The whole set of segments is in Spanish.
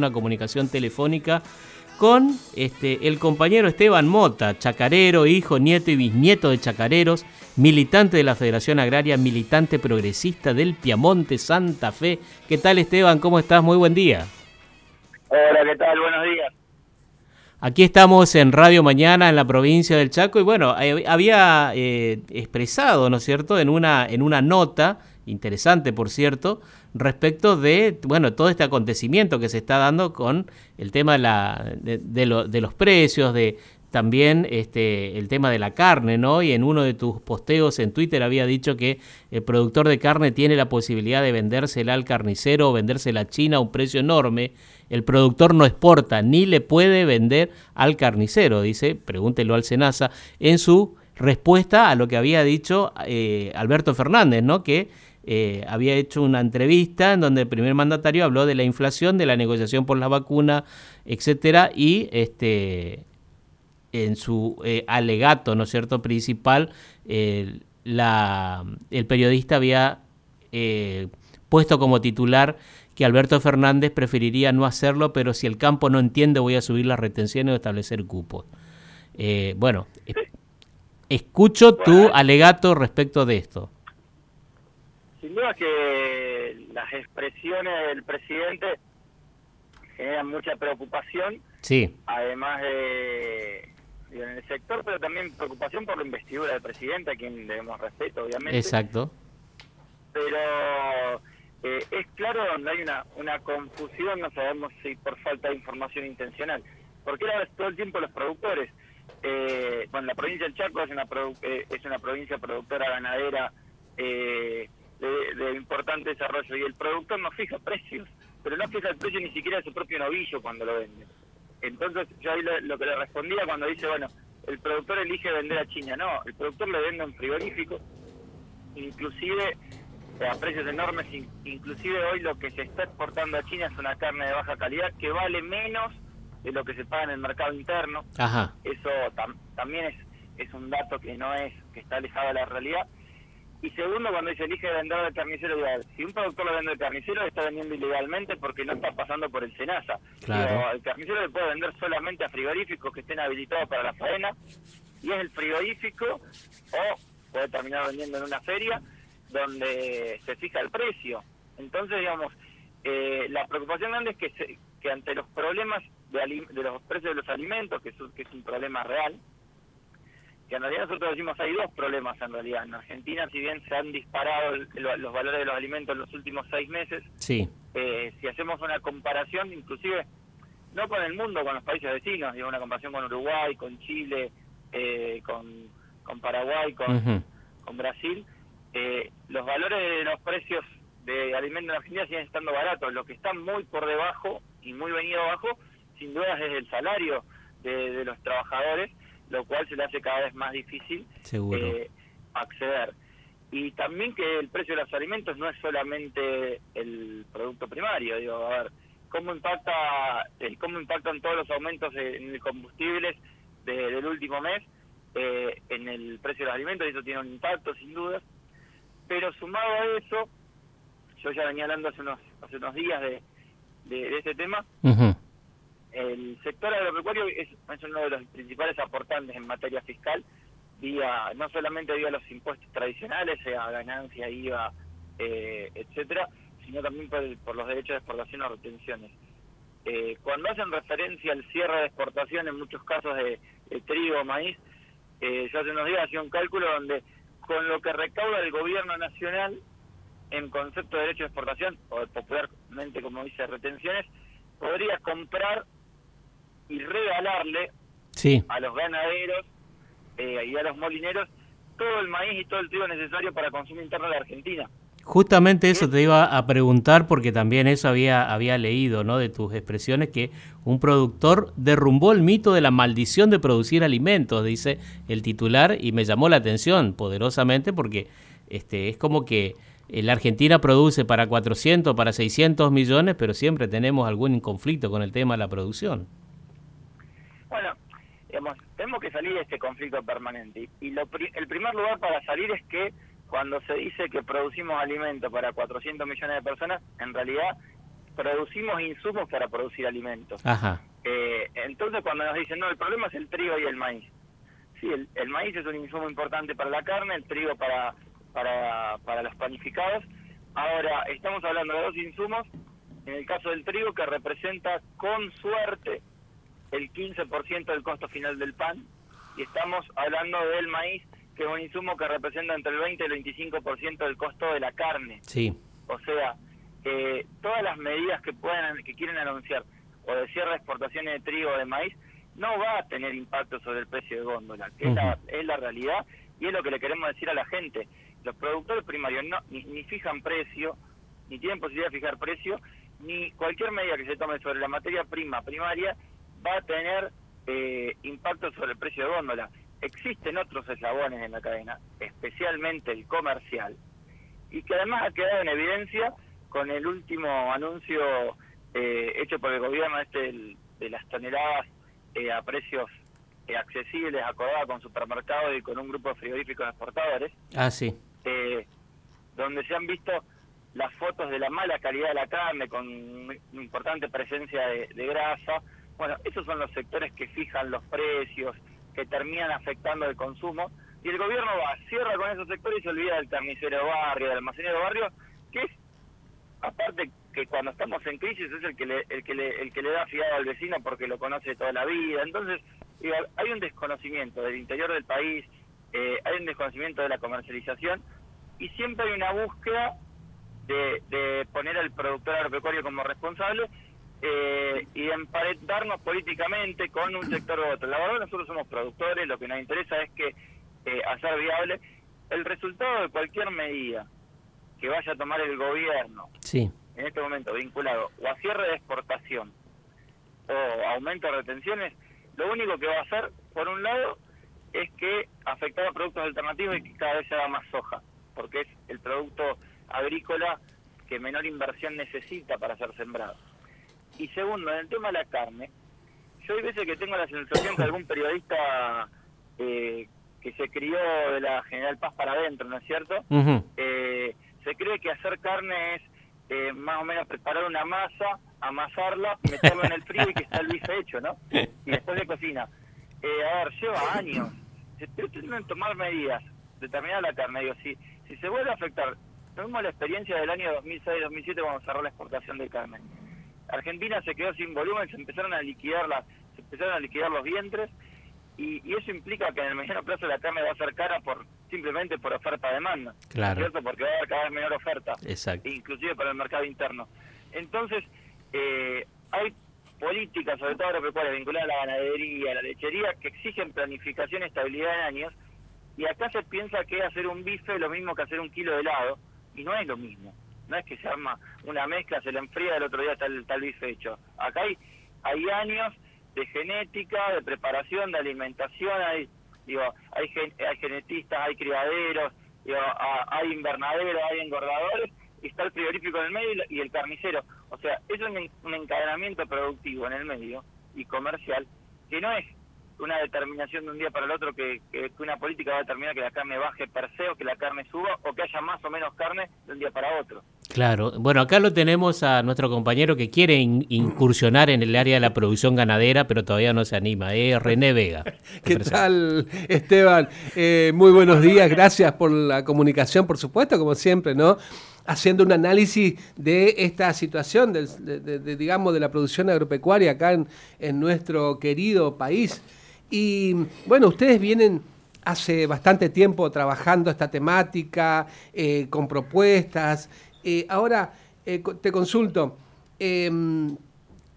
una comunicación telefónica con este, el compañero Esteban Mota, chacarero, hijo, nieto y bisnieto de chacareros, militante de la Federación Agraria, militante progresista del Piamonte Santa Fe. ¿Qué tal Esteban? ¿Cómo estás? Muy buen día. Hola, ¿qué tal? Buenos días. Aquí estamos en Radio Mañana en la provincia del Chaco y bueno, había eh, expresado, ¿no es cierto?, en una, en una nota, interesante por cierto, respecto de, bueno, todo este acontecimiento que se está dando con el tema de, los precios, de también este, el tema de la carne, ¿no? Y en uno de tus posteos en Twitter había dicho que el productor de carne tiene la posibilidad de vendérsela al carnicero o vendérsela a China a un precio enorme. El productor no exporta ni le puede vender al carnicero, dice, pregúntelo al Senasa, en su respuesta a lo que había dicho eh, Alberto Fernández, ¿no? Que eh, había hecho una entrevista en donde el primer mandatario habló de la inflación, de la negociación por la vacuna, etcétera, y este en su eh, alegato, ¿no es cierto?, principal, la, el periodista había eh, puesto como titular que Alberto Fernández preferiría no hacerlo, pero si el campo no entiende voy a subir las retenciones o establecer cupos. bueno, escucho tu alegato respecto de esto. Sin duda que las expresiones del presidente generan mucha preocupación. Sí. Además de en el sector, pero también preocupación por la investidura del presidente, a quien debemos respeto, obviamente. Exacto. Pero eh, es claro donde hay una, una confusión, no sabemos si por falta de información intencional. Porque ahora todo el tiempo los productores, eh, bueno, la provincia del Chaco es una, eh, es una provincia productora ganadera eh, de, importante desarrollo y el productor no fija precios, pero no fija el precio ni siquiera de su propio novillo cuando lo vende. Entonces yo ahí lo, que le respondía cuando dice, bueno, el productor elige vender a China, no, el productor le vende un frigorífico, inclusive a precios enormes, inclusive hoy lo que se está exportando a China es una carne de baja calidad que vale menos de lo que se paga en el mercado interno. Ajá. Eso también es, es un dato que no es, que está alejado de la realidad. Y segundo, cuando se elige vender al carnicero, si un productor lo vende al carnicero, está vendiendo ilegalmente porque no está pasando por el SENASA. Claro. el carnicero le puede vender solamente a frigoríficos que estén habilitados para la faena, y es el frigorífico, o puede terminar vendiendo en una feria, donde se fija el precio. Entonces, digamos, eh, la preocupación grande es que, que ante los problemas de, de los precios de los alimentos, que que es un problema real, que en realidad nosotros decimos hay dos problemas en realidad. En Argentina, si bien se han disparado los valores de los alimentos en los últimos seis meses, sí. Eh, si hacemos una comparación, inclusive no con el mundo, con los países vecinos, digo una comparación con Uruguay, con Chile, eh, con, con Paraguay, con, con Brasil, eh, los valores de los precios de alimentos en Argentina siguen estando baratos. Lo que está muy por debajo y muy venido abajo, sin duda es el salario de los trabajadores lo cual se le hace cada vez más difícil eh, acceder. Y también que el precio de los alimentos no es solamente el producto primario, digo, a ver, ¿cómo impacta eh, cómo impactan todos los aumentos en el combustibles del último mes eh, en el precio de los alimentos? Y eso tiene un impacto, sin dudas. Pero sumado a eso, yo ya venía hablando hace unos, hace unos días de, de, este tema, el sector agropecuario es, uno de los principales aportantes en materia fiscal, vía no solamente vía los impuestos tradicionales, sea ganancia, IVA, eh, etcétera, sino también por, los derechos de exportación o retenciones. Eh, cuando hacen referencia al cierre de exportación, en muchos casos de, trigo, maíz, eh, yo hace unos días hacía un cálculo donde con lo que recauda el gobierno nacional en concepto de derecho de exportación, o popularmente como dice retenciones, podría comprar y regalarle a los ganaderos eh, y a los molineros todo el maíz y todo el trigo necesario para consumo interno de la Argentina. Justamente eso te iba a preguntar porque también eso había, había leído ¿no? de tus expresiones que un productor derrumbó el mito de la maldición de producir alimentos, dice el titular, y me llamó la atención poderosamente porque este, es como que eh, la Argentina produce para 400, para 600 millones, pero siempre tenemos algún conflicto con el tema de la producción. Bueno, digamos, tenemos que salir de este conflicto permanente. Y lo, el primer lugar para salir es que cuando se dice que producimos alimentos para 400 millones de personas, en realidad producimos insumos para producir alimentos. Ajá. Eh, entonces cuando nos dicen, no, el problema es el trigo y el maíz. Sí, el, maíz es un insumo importante para la carne, el trigo para, para, para los panificados. Ahora, estamos hablando de dos insumos, en el caso del trigo, que representa con suerte el 15% del costo final del pan, y estamos hablando del maíz, que es un insumo que representa entre el 20 y el 25% del costo de la carne. Sí. O sea, eh, todas las medidas que puedan que quieren anunciar o de cierre de exportaciones de trigo o de maíz no va a tener impacto sobre el precio de góndola, que es, la, es la realidad y es lo que le queremos decir a la gente. Los productores primarios no, ni, ni fijan precio, ni tienen posibilidad de fijar precio, ni cualquier medida que se tome sobre la materia prima primaria va a tener eh, impacto sobre el precio de góndola. Existen otros eslabones en la cadena, especialmente el comercial, y que además ha quedado en evidencia con el último anuncio eh, hecho por el gobierno este de las toneladas eh, a precios eh, accesibles, acordadas con supermercados y con un grupo de frigoríficos exportadores. Ah, sí. donde se han visto las fotos de la mala calidad de la carne con importante presencia de, grasa. Bueno, esos son los sectores que fijan los precios, que terminan afectando el consumo. Y el gobierno va, cierra con esos sectores y se olvida del carnicero barrio, del almacenero barrio, que es aparte que cuando estamos en crisis es el que le, el que le, el que le da fiado al vecino porque lo conoce toda la vida. Entonces, hay un desconocimiento del interior del país, eh, hay un desconocimiento de la comercialización y siempre hay una búsqueda de, de poner al productor agropecuario como responsable eh, y emparentarnos políticamente con un sector u otro. La verdad, nosotros somos productores, lo que nos interesa es que eh, hacer viable el resultado de cualquier medida que vaya a tomar el gobierno sí. en este momento vinculado o a cierre de exportación o aumento de retenciones, lo único que va a hacer, por un lado, es que afectar a productos alternativos y que cada vez se haga más soja, porque es el producto agrícola que menor inversión necesita para ser sembrado. Y segundo, en el tema de la carne, yo hay veces que tengo la sensación que algún periodista eh, que se crió de la General Paz para adentro, ¿no es cierto? eh, se cree que hacer carne es eh, más o menos preparar una masa, amasarla, meterla en el frío y que está el bife hecho, ¿no? Y después de cocina. Eh, a ver, lleva años. Se tienen que tomar medidas, determinar la carne. Digo, si, si se vuelve a afectar, tenemos la experiencia del año 2006-2007 cuando cerró la exportación de carne. Argentina se quedó sin volumen, se empezaron a liquidar las, se empezaron a liquidar los vientres y, eso implica que en el mediano plazo la carne va a ser cara por simplemente por oferta-demanda, claro. ¿cierto? Porque va a haber cada vez menor oferta, Exacto. inclusive para el mercado interno. Entonces, eh, hay políticas, sobre todo agropecuarias, vinculadas a la ganadería, a la lechería, que exigen planificación y estabilidad en años, y acá se piensa que hacer un bife es lo mismo que hacer un kilo de helado, y no es lo mismo. No es que se arma una mezcla, se le enfría, el otro día está el, tal bife hecho. Acá hay, hay años de genética, de preparación, de alimentación, hay digo, hay, hay genetistas, hay criaderos, digo, hay invernaderos, hay engordadores, y está el frigorífico en el medio y el carnicero. O sea, es un, un encadenamiento productivo en el medio y comercial que no es una determinación de un día para el otro que, que, una política va a determinar que la carne baje per se o que la carne suba o que haya más o menos carne de un día para otro. Claro, bueno, acá lo tenemos a nuestro compañero que quiere incursionar en el área de la producción ganadera, pero todavía no se anima, ¿eh? René Vega. ¿Qué tal, Esteban? Eh, muy buenos días, gracias por la comunicación, por supuesto, como siempre, ¿no? Haciendo un análisis de esta situación, de, digamos, de la producción agropecuaria acá en, en nuestro querido país. Y bueno, ustedes vienen hace bastante tiempo trabajando esta temática, eh, con propuestas. Eh, ahora, eh, te consulto, em,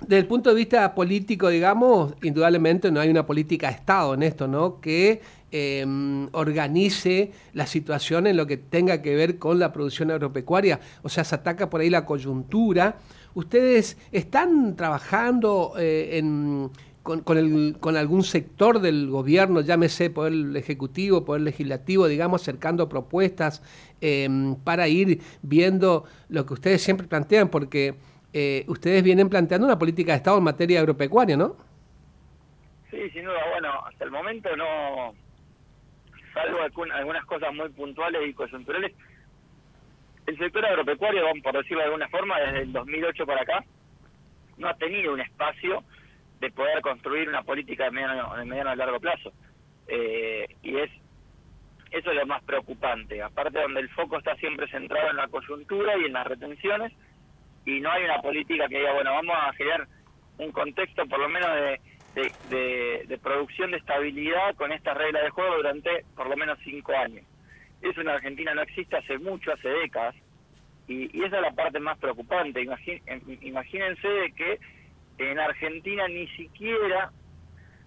desde el punto de vista político, digamos, indudablemente no hay una política de Estado en esto, ¿no? Que em, organice la situación en lo que tenga que ver con la producción agropecuaria. O sea, se ataca por ahí la coyuntura. ¿Ustedes están trabajando en con, el, con algún sector del gobierno, llámese por el Ejecutivo, por el Legislativo, digamos, acercando propuestas em, para ir viendo lo que ustedes siempre plantean, porque eh, ustedes vienen planteando una política de Estado en materia agropecuaria, ¿no? Sí, sin duda. Bueno, hasta el momento no, salvo algunas cosas muy puntuales y coyunturales, el sector agropecuario, por decirlo de alguna forma, desde el 2008 para acá, no ha tenido un espacio de poder construir una política de mediano, de mediano a largo plazo. Eh, y es eso es lo más preocupante, aparte donde el foco está siempre centrado en la coyuntura y en las retenciones, y no hay una política que diga, bueno, vamos a generar un contexto por lo menos de, de, producción de estabilidad con esta regla de juego durante por lo menos cinco años. Eso en Argentina no existe hace mucho, hace décadas, y, esa es la parte más preocupante. imagínense de que en Argentina ni siquiera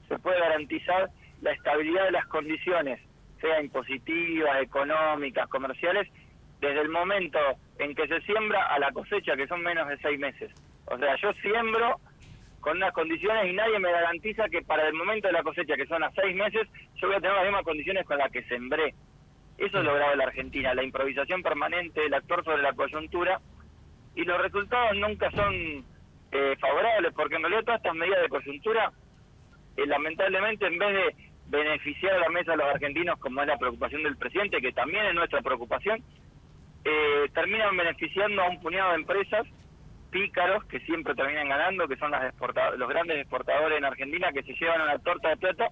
se puede garantizar la estabilidad de las condiciones, sea impositivas, económicas, comerciales, desde el momento en que se siembra a la cosecha, que son menos de seis meses. O sea, yo siembro con unas condiciones y nadie me garantiza que para el momento de la cosecha, que son a seis meses, yo voy a tener las mismas condiciones con las que sembré. Eso es lo grave de la Argentina, la improvisación permanente del actor sobre la coyuntura y los resultados nunca son eh, favorables, porque en realidad todas estas medidas de coyuntura, eh, lamentablemente, en vez de beneficiar a la mesa de los argentinos, como es la preocupación del presidente, que también es nuestra preocupación, eh, terminan beneficiando a un puñado de empresas pícaros que siempre terminan ganando, que son las los grandes exportadores en Argentina que se llevan una torta de plata,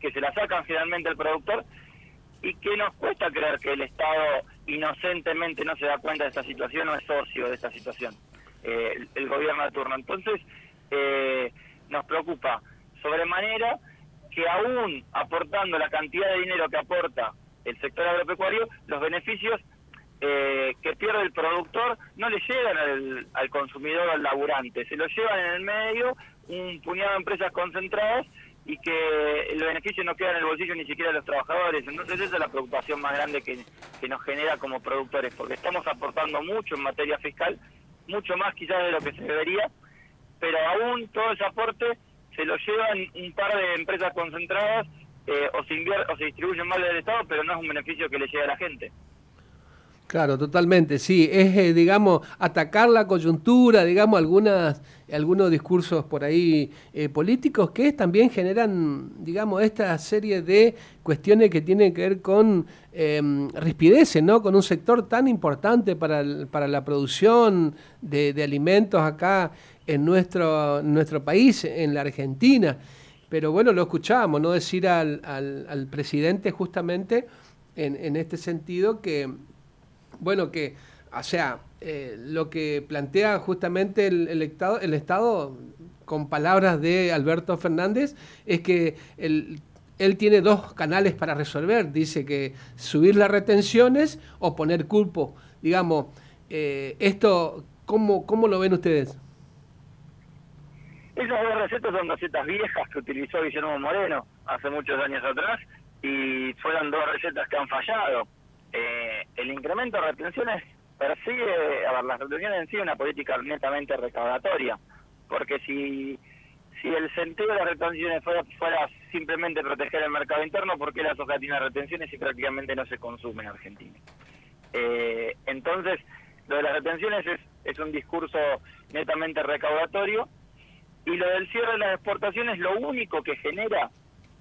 que se la sacan finalmente al productor y que nos cuesta creer que el Estado inocentemente no se da cuenta de esta situación o es socio de esta situación. Eh, el, gobierno de turno. Entonces, eh, nos preocupa sobremanera que aún aportando la cantidad de dinero que aporta el sector agropecuario, los beneficios eh, que pierde el productor no le llegan al, al consumidor, al laburante, se lo llevan en el medio un puñado de empresas concentradas y que el beneficio no queda en el bolsillo ni siquiera de los trabajadores. Entonces esa es la preocupación más grande que, que nos genera como productores, porque estamos aportando mucho en materia fiscal, mucho más quizás de lo que se debería, pero aún todo ese aporte se lo llevan un par de empresas concentradas eh, o, se o se distribuyen mal del Estado, pero no es un beneficio que le llegue a la gente. Claro, totalmente, sí. Es, eh, digamos, atacar la coyuntura, digamos, algunas, algunos discursos por ahí eh, políticos que también generan, digamos, esta serie de cuestiones que tienen que ver con eh, rispideces, ¿no? Con un sector tan importante para, para la producción de, alimentos acá en nuestro, nuestro país, en la Argentina. Pero bueno, lo escuchábamos, ¿no? Decir al, al, al presidente justamente en, en este sentido que bueno, que, o sea, eh, lo que plantea justamente el, estado, el Estado, con palabras de Alberto Fernández, es que él tiene dos canales para resolver. Dice que subir las retenciones o poner culpo. Digamos, eh, esto, ¿cómo, ¿cómo lo ven ustedes? Esas dos recetas son recetas viejas que utilizó Guillermo Moreno hace muchos años atrás y fueron dos recetas que han fallado eh, el incremento de retenciones persigue, a ver, las retenciones en sí una política netamente recaudatoria, porque si si el sentido de las retenciones fuera, fuera simplemente proteger el mercado interno, ¿por qué la soja tiene retenciones y prácticamente no se consume en Argentina? Eh, entonces, lo de las retenciones es, es un discurso netamente recaudatorio y lo del cierre de las exportaciones lo único que genera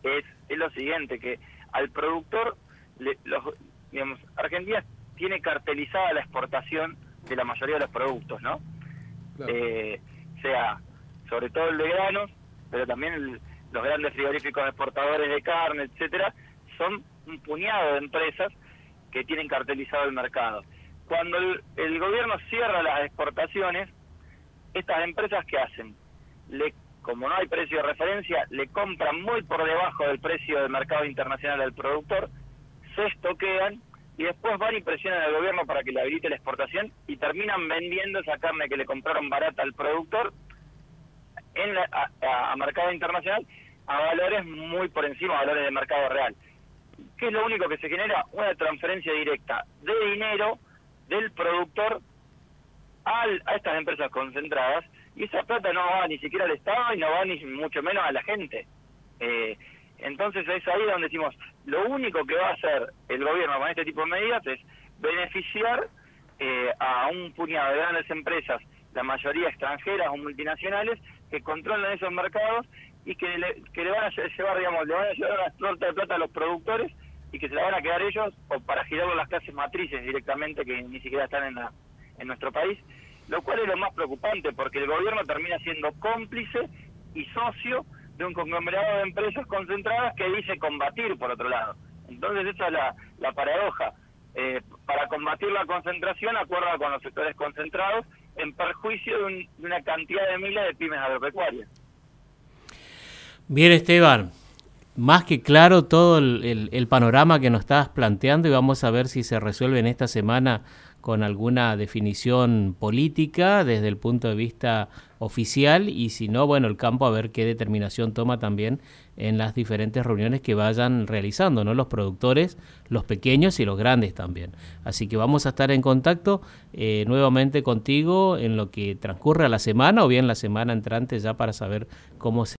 es, es lo siguiente, que al productor le, los, digamos, Argentina tiene cartelizada la exportación de la mayoría de los productos, ¿no? Eh, sea, sobre todo el de granos, pero también los grandes frigoríficos exportadores de carne, etcétera, son un puñado de empresas que tienen cartelizado el mercado. Cuando el, gobierno cierra las exportaciones, estas empresas ¿qué hacen? Le, como no hay precio de referencia, le compran muy por debajo del precio del mercado internacional al productor, se estoquean y después van y presionan al gobierno para que le habilite la exportación y terminan vendiendo esa carne que le compraron barata al productor en a, mercado internacional a valores muy por encima de valores de mercado real. ¿Qué es lo único que se genera? Una transferencia directa de dinero del productor al, a estas empresas concentradas y esa plata no va ni siquiera al Estado y no va ni mucho menos a la gente. Eh, entonces es ahí donde decimos, lo único que va a hacer el gobierno con este tipo de medidas es beneficiar eh, a un puñado de grandes empresas, la mayoría extranjeras o multinacionales, que controlan esos mercados y que le, van a llevar, digamos, le van a llevar una torta de plata a los productores y que se la van a quedar ellos o para girarlo las clases matrices directamente que ni siquiera están en, la, en nuestro país, lo cual es lo más preocupante porque el gobierno termina siendo cómplice y socio de un conglomerado de empresas concentradas que dice combatir por otro lado. Entonces esa es la, la paradoja. Eh, para combatir la concentración acuerda con los sectores concentrados en perjuicio de, una cantidad de miles de pymes agropecuarias. Bien, Esteban, más que claro todo el, panorama que nos estás planteando y vamos a ver si se resuelve en esta semana con alguna definición política desde el punto de vista oficial y si no, bueno, el campo a ver qué determinación toma también en las diferentes reuniones que vayan realizando, ¿no? Los productores, los pequeños y los grandes también. Así que vamos a estar en contacto eh, nuevamente contigo en lo que transcurre a la semana o bien la semana entrante ya para saber cómo se